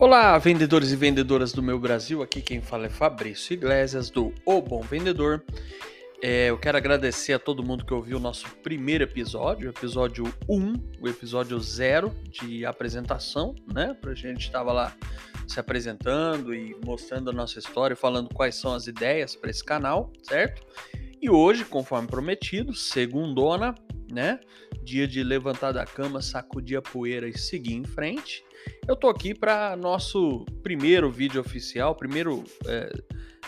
Olá, vendedores e vendedoras do meu Brasil. Aqui quem fala é Fabrício Iglesias do O Bom Vendedor. É, eu quero agradecer a todo mundo que ouviu o nosso primeiro episódio, episódio 1, o episódio 0 de apresentação, né? Pra gente estava lá se apresentando e mostrando a nossa história, falando quais são as ideias para esse canal, certo? E hoje, conforme prometido, segundona, né? Dia de levantar da cama, sacudir a poeira e seguir em frente. Eu tô aqui para nosso primeiro vídeo oficial, primeiro é,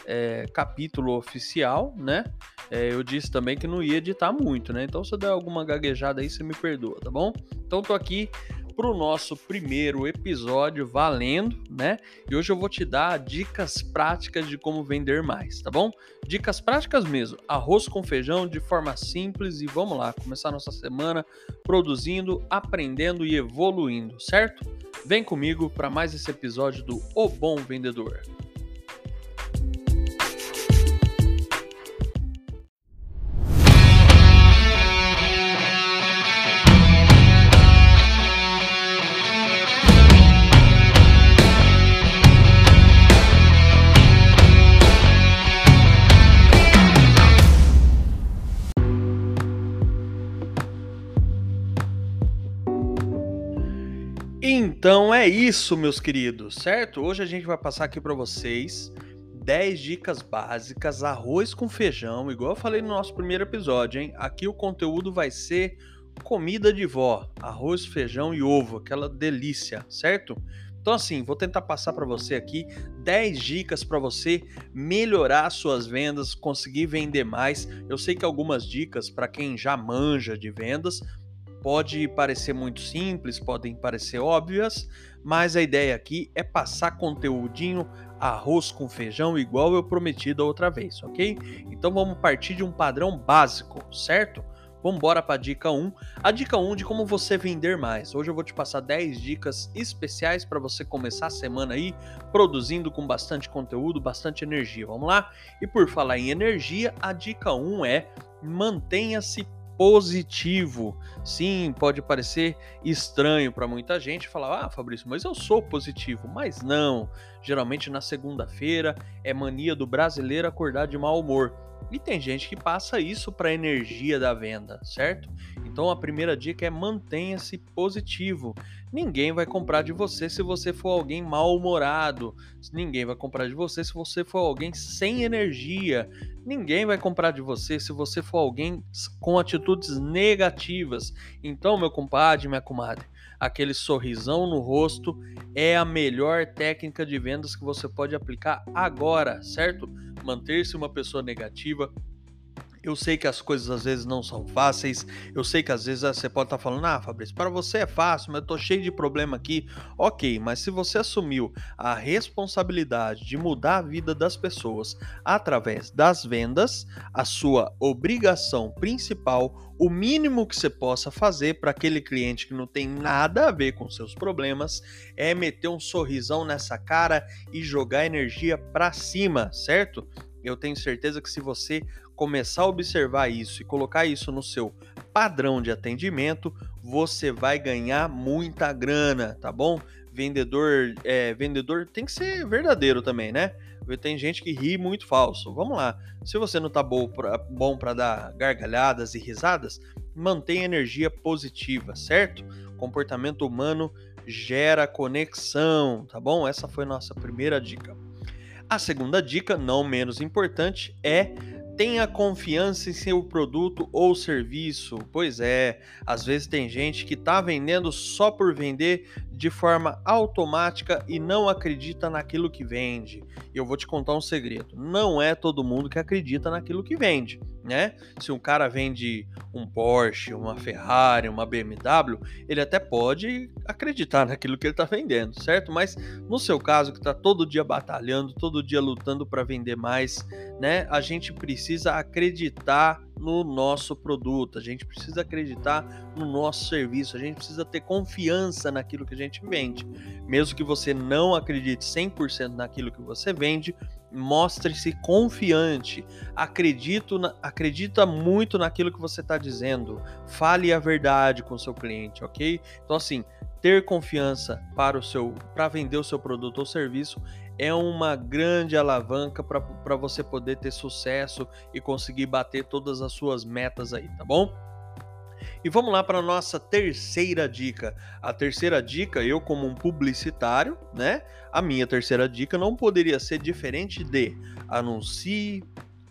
é, capítulo oficial, né? É, eu disse também que não ia editar muito, né? Então se eu der alguma gaguejada aí, você me perdoa, tá bom? Então tô aqui para o nosso primeiro episódio valendo, né? E hoje eu vou te dar dicas práticas de como vender mais, tá bom? Dicas práticas mesmo, arroz com feijão de forma simples e vamos lá, começar nossa semana produzindo, aprendendo e evoluindo, certo? Vem comigo para mais esse episódio do O Bom Vendedor. Então é isso, meus queridos, certo? Hoje a gente vai passar aqui para vocês 10 dicas básicas, arroz com feijão, igual eu falei no nosso primeiro episódio, hein? Aqui o conteúdo vai ser comida de vó, arroz, feijão e ovo, aquela delícia, certo? Então assim, vou tentar passar para você aqui 10 dicas para você melhorar suas vendas, conseguir vender mais. Eu sei que algumas dicas para quem já manja de vendas, Pode parecer muito simples, podem parecer óbvias, mas a ideia aqui é passar conteúdinho arroz com feijão igual eu prometi da outra vez, ok? Então vamos partir de um padrão básico, certo? Vamos embora para a dica 1. A dica 1 de como você vender mais. Hoje eu vou te passar 10 dicas especiais para você começar a semana aí produzindo com bastante conteúdo, bastante energia. Vamos lá? E por falar em energia, a dica 1 é mantenha-se positivo. Sim, pode parecer estranho para muita gente falar: "Ah, Fabrício, mas eu sou positivo". Mas não. Geralmente na segunda-feira é mania do brasileiro acordar de mau humor. E tem gente que passa isso para a energia da venda, certo? Então a primeira dica é mantenha-se positivo. Ninguém vai comprar de você se você for alguém mal-humorado. Ninguém vai comprar de você se você for alguém sem energia. Ninguém vai comprar de você se você for alguém com atitudes negativas. Então, meu compadre, minha comadre, aquele sorrisão no rosto é a melhor técnica de vendas que você pode aplicar agora, certo? Manter-se uma pessoa negativa, eu sei que as coisas às vezes não são fáceis. Eu sei que às vezes você pode estar falando, ah, Fabrício, para você é fácil, mas eu tô cheio de problema aqui. Ok, mas se você assumiu a responsabilidade de mudar a vida das pessoas através das vendas, a sua obrigação principal, o mínimo que você possa fazer para aquele cliente que não tem nada a ver com seus problemas, é meter um sorrisão nessa cara e jogar energia para cima, certo? Eu tenho certeza que se você começar a observar isso e colocar isso no seu padrão de atendimento, você vai ganhar muita grana, tá bom? Vendedor, é, vendedor tem que ser verdadeiro também, né? Tem gente que ri muito falso. Vamos lá. Se você não tá bom para dar gargalhadas e risadas, mantenha energia positiva, certo? Comportamento humano gera conexão, tá bom? Essa foi nossa primeira dica. A segunda dica, não menos importante, é tenha confiança em seu produto ou serviço. Pois é, às vezes tem gente que está vendendo só por vender de forma automática e não acredita naquilo que vende. E eu vou te contar um segredo: não é todo mundo que acredita naquilo que vende, né? Se um cara vende um Porsche, uma Ferrari, uma BMW, ele até pode acreditar naquilo que ele está vendendo, certo? Mas no seu caso, que está todo dia batalhando, todo dia lutando para vender mais, né? A gente precisa acreditar no nosso produto, a gente precisa acreditar no nosso serviço, a gente precisa ter confiança naquilo que a gente vende. Mesmo que você não acredite 100% naquilo que você vende, mostre-se confiante, acredito na, acredita muito naquilo que você está dizendo, fale a verdade com o seu cliente, ok? Então assim, ter confiança para o seu para vender o seu produto ou serviço é uma grande alavanca para você poder ter sucesso e conseguir bater todas as suas metas aí, tá bom? E vamos lá para a nossa terceira dica. A terceira dica, eu como um publicitário, né? A minha terceira dica não poderia ser diferente de anuncie,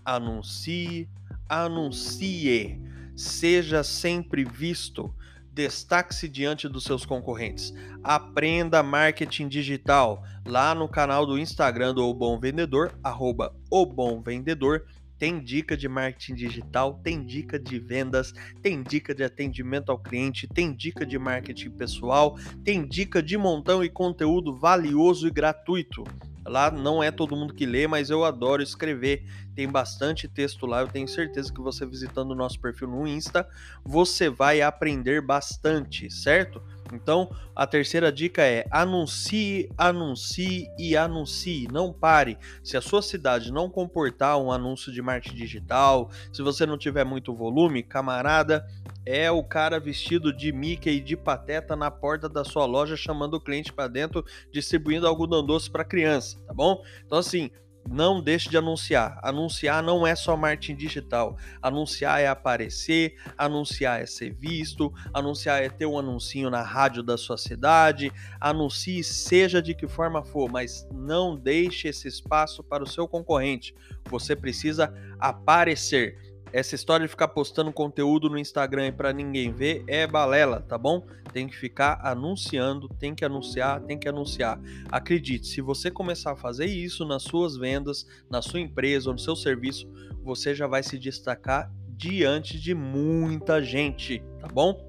anuncie, anuncie. Seja sempre visto. Destaque-se diante dos seus concorrentes. Aprenda marketing digital lá no canal do Instagram do O Bom Vendedor, arroba O Bom Vendedor tem dica de marketing digital, tem dica de vendas, tem dica de atendimento ao cliente, tem dica de marketing pessoal, tem dica de montão e conteúdo valioso e gratuito. Lá não é todo mundo que lê, mas eu adoro escrever. Tem bastante texto lá. Eu tenho certeza que você visitando o nosso perfil no Insta, você vai aprender bastante, certo? Então, a terceira dica é anuncie, anuncie e anuncie. Não pare. Se a sua cidade não comportar um anúncio de marketing digital, se você não tiver muito volume, camarada, é o cara vestido de Mickey e de Pateta na porta da sua loja chamando o cliente para dentro, distribuindo algodão doce para criança, tá bom? Então assim, não deixe de anunciar. Anunciar não é só marketing digital. Anunciar é aparecer, anunciar é ser visto, anunciar é ter um anuncinho na rádio da sua cidade. Anuncie, seja de que forma for, mas não deixe esse espaço para o seu concorrente. Você precisa aparecer. Essa história de ficar postando conteúdo no Instagram para ninguém ver é balela, tá bom? Tem que ficar anunciando, tem que anunciar, tem que anunciar. Acredite, se você começar a fazer isso nas suas vendas, na sua empresa ou no seu serviço, você já vai se destacar diante de muita gente, tá bom?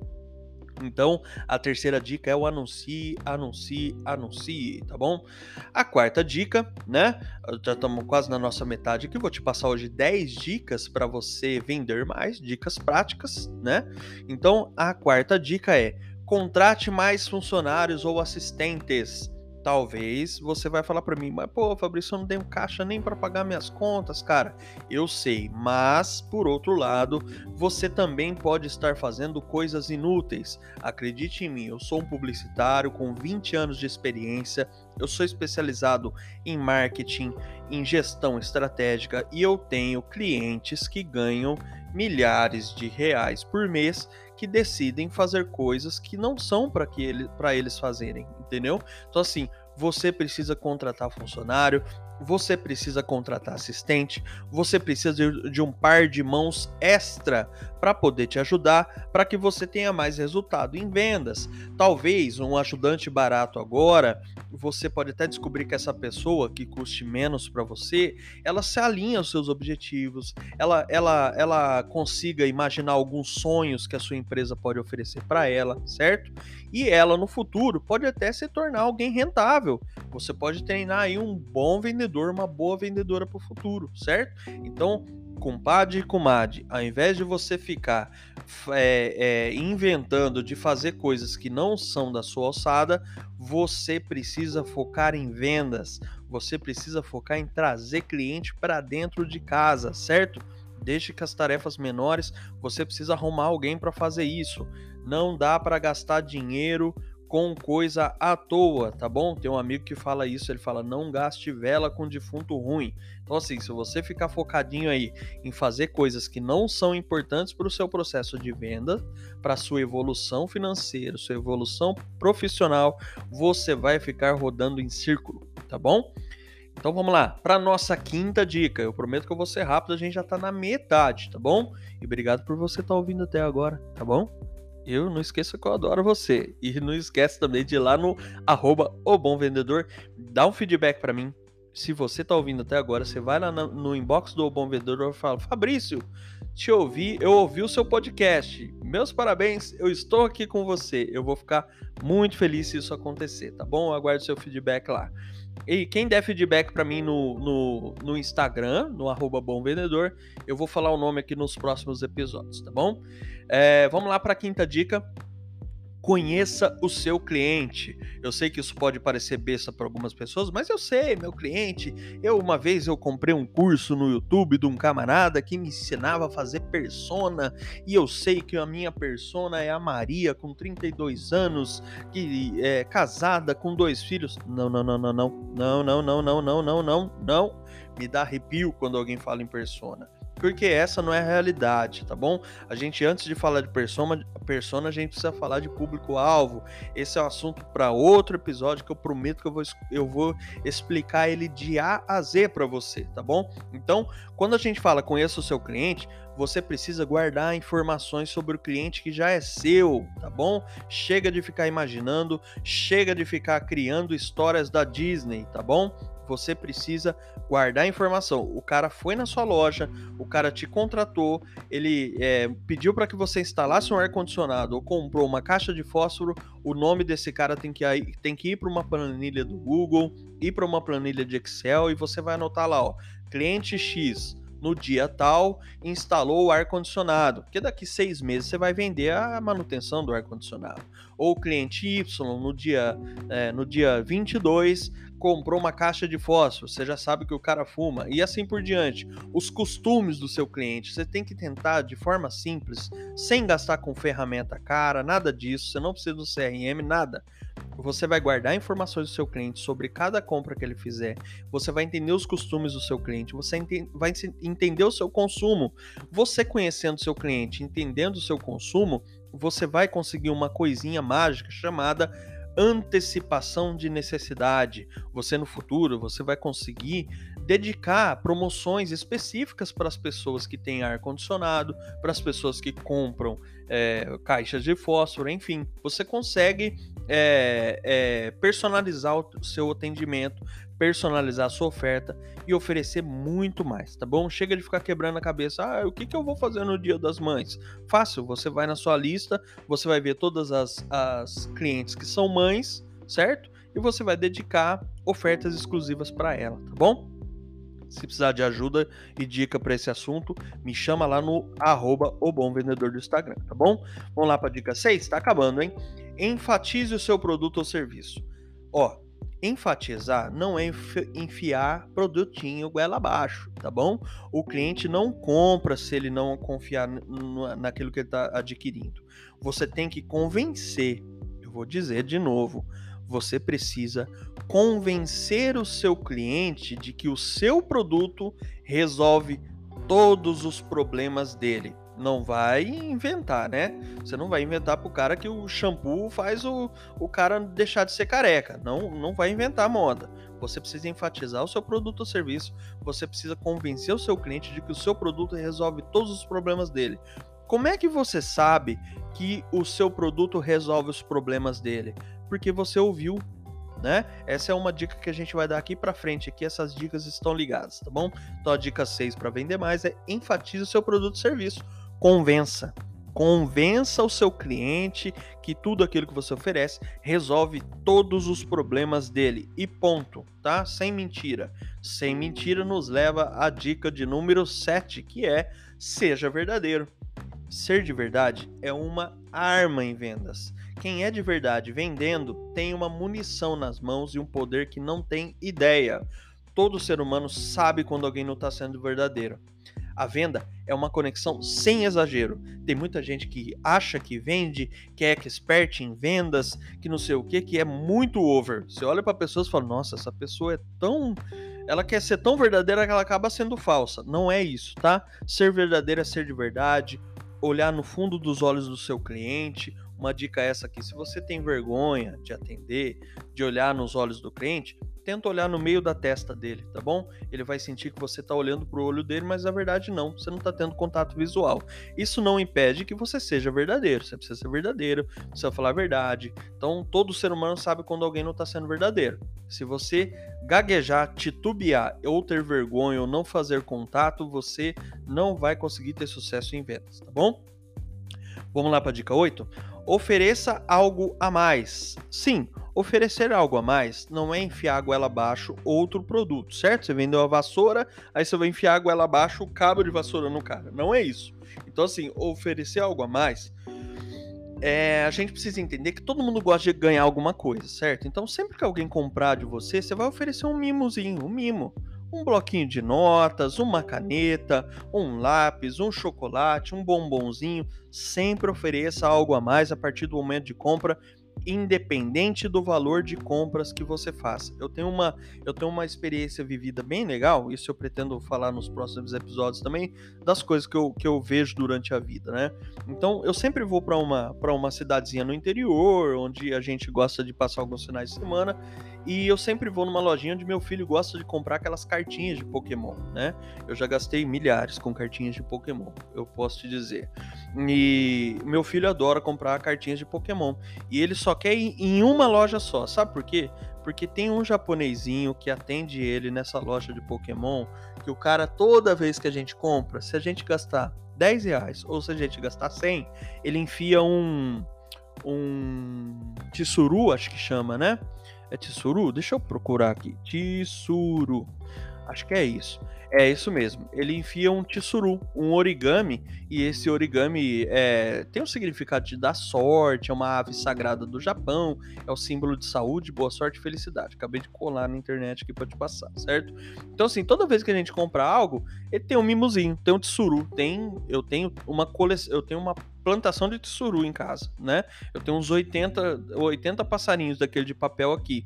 Então, a terceira dica é o anuncie, anuncie, anuncie, tá bom? A quarta dica, né? Já estamos quase na nossa metade aqui. Vou te passar hoje 10 dicas para você vender mais, dicas práticas, né? Então, a quarta dica é: contrate mais funcionários ou assistentes. Talvez você vai falar para mim, mas pô, Fabrício, eu não tenho caixa nem para pagar minhas contas, cara. Eu sei, mas por outro lado, você também pode estar fazendo coisas inúteis. Acredite em mim, eu sou um publicitário com 20 anos de experiência, eu sou especializado em marketing, em gestão estratégica e eu tenho clientes que ganham milhares de reais por mês que decidem fazer coisas que não são para ele, eles fazerem, entendeu? Então assim, você precisa contratar funcionário, você precisa contratar assistente, você precisa de, um par de mãos extra para poder te ajudar, para que você tenha mais resultado em vendas. Talvez um ajudante barato agora, você pode até descobrir que essa pessoa que custe menos para você, ela se alinha aos seus objetivos, ela, ela, ela consiga imaginar alguns sonhos que a sua empresa pode oferecer para ela, certo? E ela no futuro pode até se tornar alguém rentável. Você pode treinar aí um bom vendedor, uma boa vendedora para o futuro, certo? Então compadre e comadre, ao invés de você ficar é, é, inventando de fazer coisas que não são da sua alçada, você precisa focar em vendas, você precisa focar em trazer cliente para dentro de casa, certo? Deixe que as tarefas menores, você precisa arrumar alguém para fazer isso. Não dá para gastar dinheiro com coisa à toa, tá bom? Tem um amigo que fala isso, ele fala: não gaste vela com defunto ruim. Então, assim, se você ficar focadinho aí em fazer coisas que não são importantes para o seu processo de venda, para sua evolução financeira, sua evolução profissional, você vai ficar rodando em círculo, tá bom? Então vamos lá, para nossa quinta dica. Eu prometo que eu vou ser rápido, a gente já está na metade, tá bom? E obrigado por você estar tá ouvindo até agora, tá bom? Eu não esqueça que eu adoro você. E não esquece também de ir lá no arroba o bom vendedor, dá um feedback para mim. Se você tá ouvindo até agora, você vai lá no inbox do o Bom Vendedor e fala: Fabrício, te ouvi, eu ouvi o seu podcast. Meus parabéns, eu estou aqui com você. Eu vou ficar muito feliz se isso acontecer, tá bom? Eu aguardo seu feedback lá. E quem der feedback para mim no, no, no, Instagram, no arroba Bom Vendedor, eu vou falar o nome aqui nos próximos episódios, tá bom? É, vamos lá para a quinta dica. Conheça o seu cliente. Eu sei que isso pode parecer besta para algumas pessoas, mas eu sei, meu cliente. Eu uma vez eu comprei um curso no YouTube de um camarada que me ensinava a fazer persona e eu sei que a minha persona é a Maria com 32 anos, que é casada com dois filhos. Não, não, não, não, não. Não, não, não, não, não, não, não, não. Me dá arrepio quando alguém fala em persona porque essa não é a realidade, tá bom? A gente, antes de falar de persona, persona a gente precisa falar de público-alvo. Esse é um assunto para outro episódio que eu prometo que eu vou, eu vou explicar ele de A a Z para você, tá bom? Então, quando a gente fala conheça o seu cliente, você precisa guardar informações sobre o cliente que já é seu, tá bom? Chega de ficar imaginando, chega de ficar criando histórias da Disney, tá bom? Você precisa guardar informação. O cara foi na sua loja, o cara te contratou, ele é, pediu para que você instalasse um ar-condicionado ou comprou uma caixa de fósforo. O nome desse cara tem que, tem que ir para uma planilha do Google, ir para uma planilha de Excel e você vai anotar lá, ó, cliente X no dia tal, instalou o ar-condicionado, porque daqui seis meses você vai vender a manutenção do ar-condicionado. Ou cliente Y, no dia, é, no dia 22, comprou uma caixa de fósforo, você já sabe que o cara fuma, e assim por diante. Os costumes do seu cliente, você tem que tentar de forma simples, sem gastar com ferramenta cara, nada disso, você não precisa do CRM, nada. Você vai guardar informações do seu cliente sobre cada compra que ele fizer, você vai entender os costumes do seu cliente, você vai entender o seu consumo. Você conhecendo o seu cliente, entendendo o seu consumo, você vai conseguir uma coisinha mágica chamada antecipação de necessidade. Você no futuro você vai conseguir dedicar promoções específicas para as pessoas que têm ar condicionado, para as pessoas que compram é, caixas de fósforo, enfim, você consegue é, é, personalizar o seu atendimento, personalizar a sua oferta e oferecer muito mais, tá bom? Chega de ficar quebrando a cabeça, ah, o que, que eu vou fazer no Dia das Mães? Fácil, você vai na sua lista, você vai ver todas as, as clientes que são mães, certo? E você vai dedicar ofertas exclusivas para ela, tá bom? Se precisar de ajuda e dica para esse assunto, me chama lá no arroba o bom vendedor do Instagram, tá bom? Vamos lá para dica 6, tá acabando, hein? Enfatize o seu produto ou serviço. Ó, enfatizar não é enfiar produtinho goela abaixo, tá bom? O cliente não compra se ele não confiar naquilo que ele está adquirindo. Você tem que convencer, eu vou dizer de novo, você precisa convencer o seu cliente de que o seu produto resolve todos os problemas dele não vai inventar, né? Você não vai inventar pro cara que o shampoo faz o, o cara deixar de ser careca. Não, não vai inventar moda. Você precisa enfatizar o seu produto ou serviço. Você precisa convencer o seu cliente de que o seu produto resolve todos os problemas dele. Como é que você sabe que o seu produto resolve os problemas dele? Porque você ouviu né? Essa é uma dica que a gente vai dar aqui para frente, aqui essas dicas estão ligadas, tá bom? Então a dica 6 para vender mais é enfatize o seu produto ou serviço convença. Convença o seu cliente que tudo aquilo que você oferece resolve todos os problemas dele. E ponto, tá? Sem mentira. Sem mentira nos leva à dica de número 7, que é seja verdadeiro. Ser de verdade é uma arma em vendas. Quem é de verdade vendendo tem uma munição nas mãos e um poder que não tem ideia. Todo ser humano sabe quando alguém não está sendo verdadeiro. A venda é uma conexão sem exagero. Tem muita gente que acha que vende, que é expert em vendas, que não sei o que, que é muito over. Você olha para pessoas e fala: "Nossa, essa pessoa é tão ela quer ser tão verdadeira que ela acaba sendo falsa". Não é isso, tá? Ser verdadeiro é ser de verdade, olhar no fundo dos olhos do seu cliente. Uma dica é essa aqui, se você tem vergonha de atender, de olhar nos olhos do cliente, tenta olhar no meio da testa dele, tá bom? Ele vai sentir que você está olhando para o olho dele, mas na verdade não, você não está tendo contato visual. Isso não impede que você seja verdadeiro, você precisa ser verdadeiro, precisa falar a verdade. Então, todo ser humano sabe quando alguém não está sendo verdadeiro. Se você gaguejar, titubear ou ter vergonha ou não fazer contato, você não vai conseguir ter sucesso em vendas, tá bom? Vamos lá para a dica 8? Ofereça algo a mais. Sim, Oferecer algo a mais não é enfiar a goela abaixo outro produto, certo? Você vendeu a vassoura, aí você vai enfiar a goela abaixo o cabo de vassoura no cara. Não é isso. Então, assim, oferecer algo a mais é, a gente precisa entender que todo mundo gosta de ganhar alguma coisa, certo? Então, sempre que alguém comprar de você, você vai oferecer um mimozinho, um mimo. Um bloquinho de notas, uma caneta, um lápis, um chocolate, um bombonzinho. Sempre ofereça algo a mais a partir do momento de compra independente do valor de compras que você faça. Eu tenho uma, eu tenho uma experiência vivida bem legal, isso eu pretendo falar nos próximos episódios também, das coisas que eu, que eu vejo durante a vida, né? Então, eu sempre vou para uma, uma cidadezinha no interior, onde a gente gosta de passar alguns finais de semana, e eu sempre vou numa lojinha onde meu filho gosta de comprar aquelas cartinhas de Pokémon, né? Eu já gastei milhares com cartinhas de Pokémon, eu posso te dizer. E meu filho adora comprar cartinhas de Pokémon. E ele só quer ir em uma loja só. Sabe por quê? Porque tem um japonesinho que atende ele nessa loja de Pokémon. Que o cara, toda vez que a gente compra, se a gente gastar 10 reais ou se a gente gastar 100, ele enfia um. Um. Tsuru, acho que chama, né? É Tsuru? Deixa eu procurar aqui. Tsuru. Acho que é isso. É isso mesmo. Ele enfia um tsuru, um origami, e esse origami é, tem o significado de dar sorte, é uma ave sagrada do Japão, é o símbolo de saúde, boa sorte e felicidade. Acabei de colar na internet aqui para te passar, certo? Então, assim, toda vez que a gente compra algo, ele tem um mimozinho, tem um tsuru, tem, eu tenho uma coleção, eu tenho uma plantação de tsuru em casa, né? Eu tenho uns 80, 80 passarinhos daquele de papel aqui.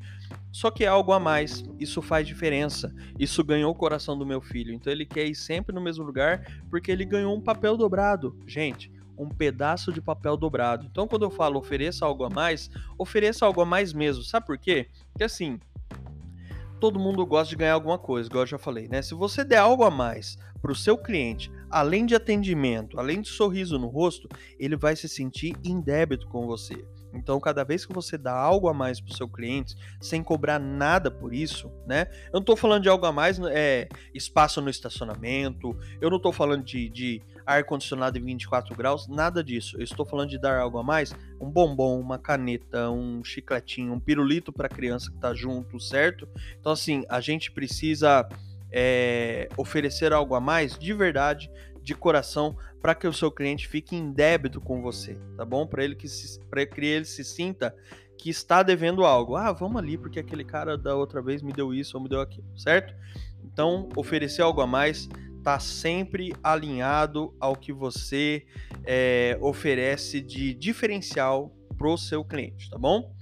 Só que é algo a mais, isso faz diferença. Isso ganhou o coração do meu filho. Então ele quer ir sempre no mesmo lugar porque ele ganhou um papel dobrado. Gente, um pedaço de papel dobrado. Então quando eu falo ofereça algo a mais, ofereça algo a mais mesmo. Sabe por quê? Porque assim, todo mundo gosta de ganhar alguma coisa, igual eu já falei, né? Se você der algo a mais para o seu cliente, além de atendimento, além de sorriso no rosto, ele vai se sentir em débito com você. Então, cada vez que você dá algo a mais para o seu cliente, sem cobrar nada por isso, né? Eu não estou falando de algo a mais, é espaço no estacionamento, eu não estou falando de, de ar-condicionado em 24 graus, nada disso. Eu estou falando de dar algo a mais, um bombom, uma caneta, um chicletinho, um pirulito para a criança que está junto, certo? Então, assim, a gente precisa é, oferecer algo a mais de verdade, de coração, para que o seu cliente fique em débito com você, tá bom? Para ele que para que ele se sinta que está devendo algo. Ah, vamos ali porque aquele cara da outra vez me deu isso ou me deu aquilo, certo? Então, oferecer algo a mais está sempre alinhado ao que você é, oferece de diferencial para o seu cliente, tá bom?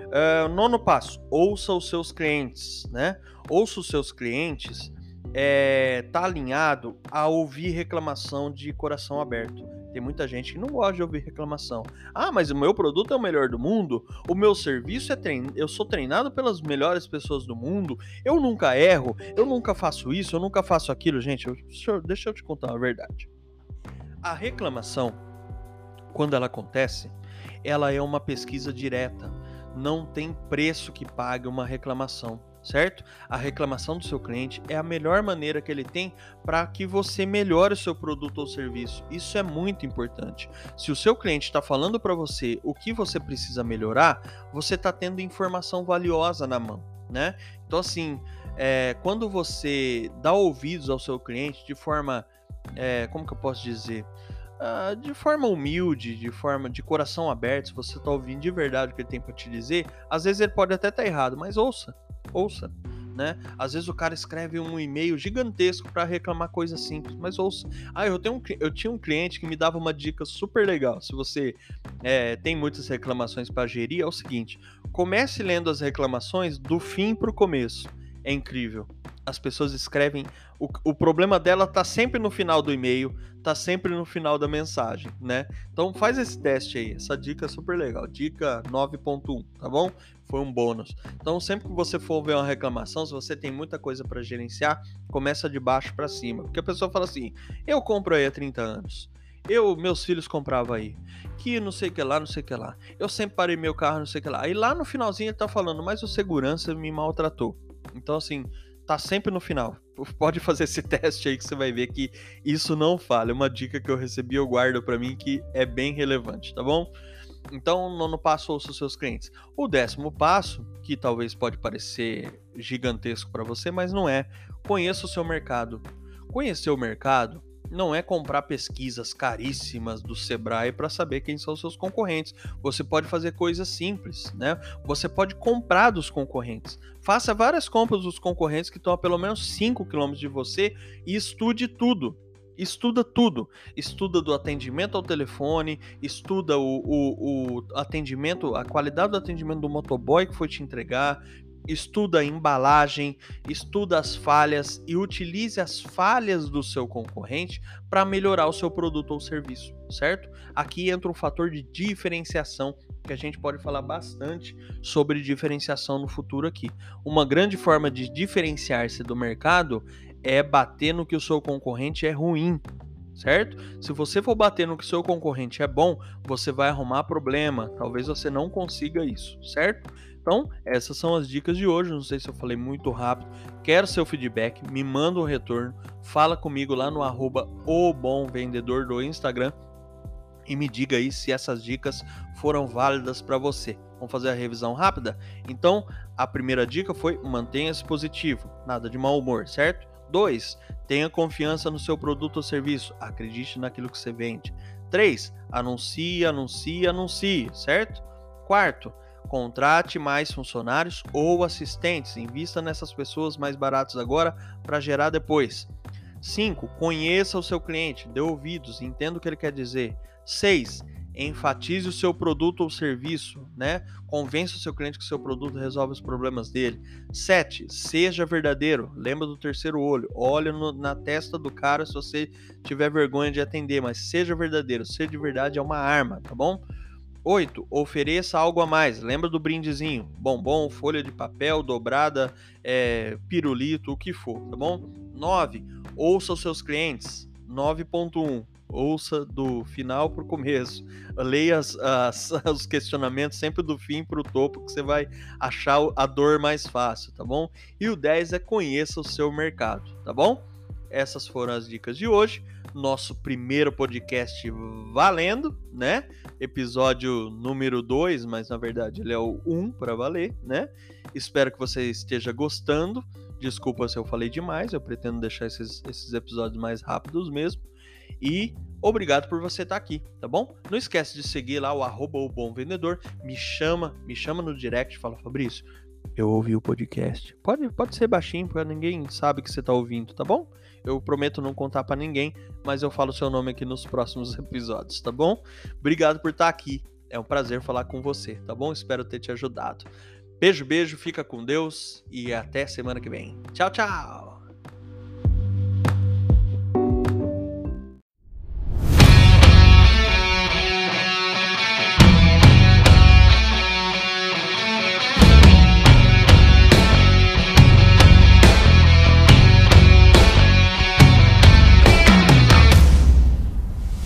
Uh, nono passo, ouça os seus clientes, né? Ouça os seus clientes é, tá alinhado a ouvir reclamação de coração aberto. Tem muita gente que não gosta de ouvir reclamação. Ah, mas o meu produto é o melhor do mundo, o meu serviço é eu sou treinado pelas melhores pessoas do mundo, eu nunca erro, eu nunca faço isso, eu nunca faço aquilo. Gente, eu, deixa eu te contar uma verdade. A reclamação, quando ela acontece, ela é uma pesquisa direta. Não tem preço que pague uma reclamação certo? A reclamação do seu cliente é a melhor maneira que ele tem para que você melhore o seu produto ou serviço. Isso é muito importante. Se o seu cliente está falando para você o que você precisa melhorar, você está tendo informação valiosa na mão, né? Então, assim, é, quando você dá ouvidos ao seu cliente de forma, é, como que eu posso dizer? Uh, de forma humilde, de forma de coração aberto, se você está ouvindo de verdade o que ele tem para te dizer, às vezes ele pode até estar tá errado, mas ouça, ouça. Né? Às vezes o cara escreve um e-mail gigantesco para reclamar coisa simples, mas ouça. Ah, eu, tenho um, eu tinha um cliente que me dava uma dica super legal. Se você é, tem muitas reclamações para gerir, é o seguinte: comece lendo as reclamações do fim para o começo. É incrível as pessoas escrevem. O, o problema dela tá sempre no final do e-mail, tá sempre no final da mensagem, né? Então faz esse teste aí, essa dica é super legal. Dica 9.1, tá bom? Foi um bônus. Então sempre que você for ver uma reclamação, se você tem muita coisa para gerenciar, começa de baixo para cima. Porque a pessoa fala assim: "Eu compro aí há 30 anos. Eu, meus filhos compravam aí. Que não sei o que lá, não sei o que lá. Eu sempre parei meu carro, não sei o que lá. Aí lá no finalzinho ele tá falando, mas o segurança me maltratou. Então, assim, tá sempre no final. Pode fazer esse teste aí que você vai ver que isso não falha. Uma dica que eu recebi, eu guardo para mim que é bem relevante, tá bom? Então, nono passo, ouça os seus clientes. O décimo passo, que talvez pode parecer gigantesco para você, mas não é. Conheça o seu mercado. Conhecer o mercado não é comprar pesquisas caríssimas do Sebrae para saber quem são seus concorrentes. Você pode fazer coisas simples, né? Você pode comprar dos concorrentes. Faça várias compras dos concorrentes que estão a pelo menos 5 km de você e estude tudo. Estuda tudo. Estuda do atendimento ao telefone, estuda o, o, o atendimento, a qualidade do atendimento do motoboy que foi te entregar, estuda a embalagem, estuda as falhas e utilize as falhas do seu concorrente para melhorar o seu produto ou serviço, certo? Aqui entra um fator de diferenciação que a gente pode falar bastante sobre diferenciação no futuro aqui. Uma grande forma de diferenciar-se do mercado é bater no que o seu concorrente é ruim, certo? Se você for bater no que o seu concorrente é bom, você vai arrumar problema. Talvez você não consiga isso, certo? Então, essas são as dicas de hoje. Não sei se eu falei muito rápido. Quero seu feedback, me manda um retorno, fala comigo lá no arroba o bom vendedor do Instagram e me diga aí se essas dicas foram válidas para você. Vamos fazer a revisão rápida? Então, a primeira dica foi mantenha-se positivo, nada de mau humor, certo? 2. Tenha confiança no seu produto ou serviço, acredite naquilo que você vende. 3. Anuncie, anuncie, anuncie, certo? Quarto, Contrate mais funcionários ou assistentes. Invista nessas pessoas mais baratas agora para gerar depois. 5. Conheça o seu cliente, dê ouvidos, entenda o que ele quer dizer. 6. Enfatize o seu produto ou serviço, né? Convença o seu cliente que o seu produto resolve os problemas dele. 7. Seja verdadeiro. Lembra do terceiro olho. Olha no, na testa do cara se você tiver vergonha de atender, mas seja verdadeiro. Ser de verdade é uma arma, tá bom? 8. Ofereça algo a mais. Lembra do brindezinho? Bombom, folha de papel, dobrada, é, pirulito, o que for, tá bom? 9. Ouça os seus clientes. 9.1. Ouça do final para o começo. Leia as, as, os questionamentos sempre do fim para o topo, que você vai achar a dor mais fácil, tá bom? E o 10 é conheça o seu mercado, tá bom? Essas foram as dicas de hoje nosso primeiro podcast valendo, né? Episódio número 2, mas na verdade ele é o 1 um para valer, né? Espero que você esteja gostando. Desculpa se eu falei demais, eu pretendo deixar esses, esses episódios mais rápidos mesmo. E obrigado por você estar aqui, tá bom? Não esquece de seguir lá o arroba o bom vendedor. Me chama, me chama no direct, fala, Fabrício, eu ouvi o podcast. Pode, pode ser baixinho, porque ninguém sabe que você está ouvindo, tá bom? Eu prometo não contar para ninguém, mas eu falo seu nome aqui nos próximos episódios, tá bom? Obrigado por estar aqui. É um prazer falar com você, tá bom? Espero ter te ajudado. Beijo, beijo, fica com Deus e até semana que vem. Tchau, tchau!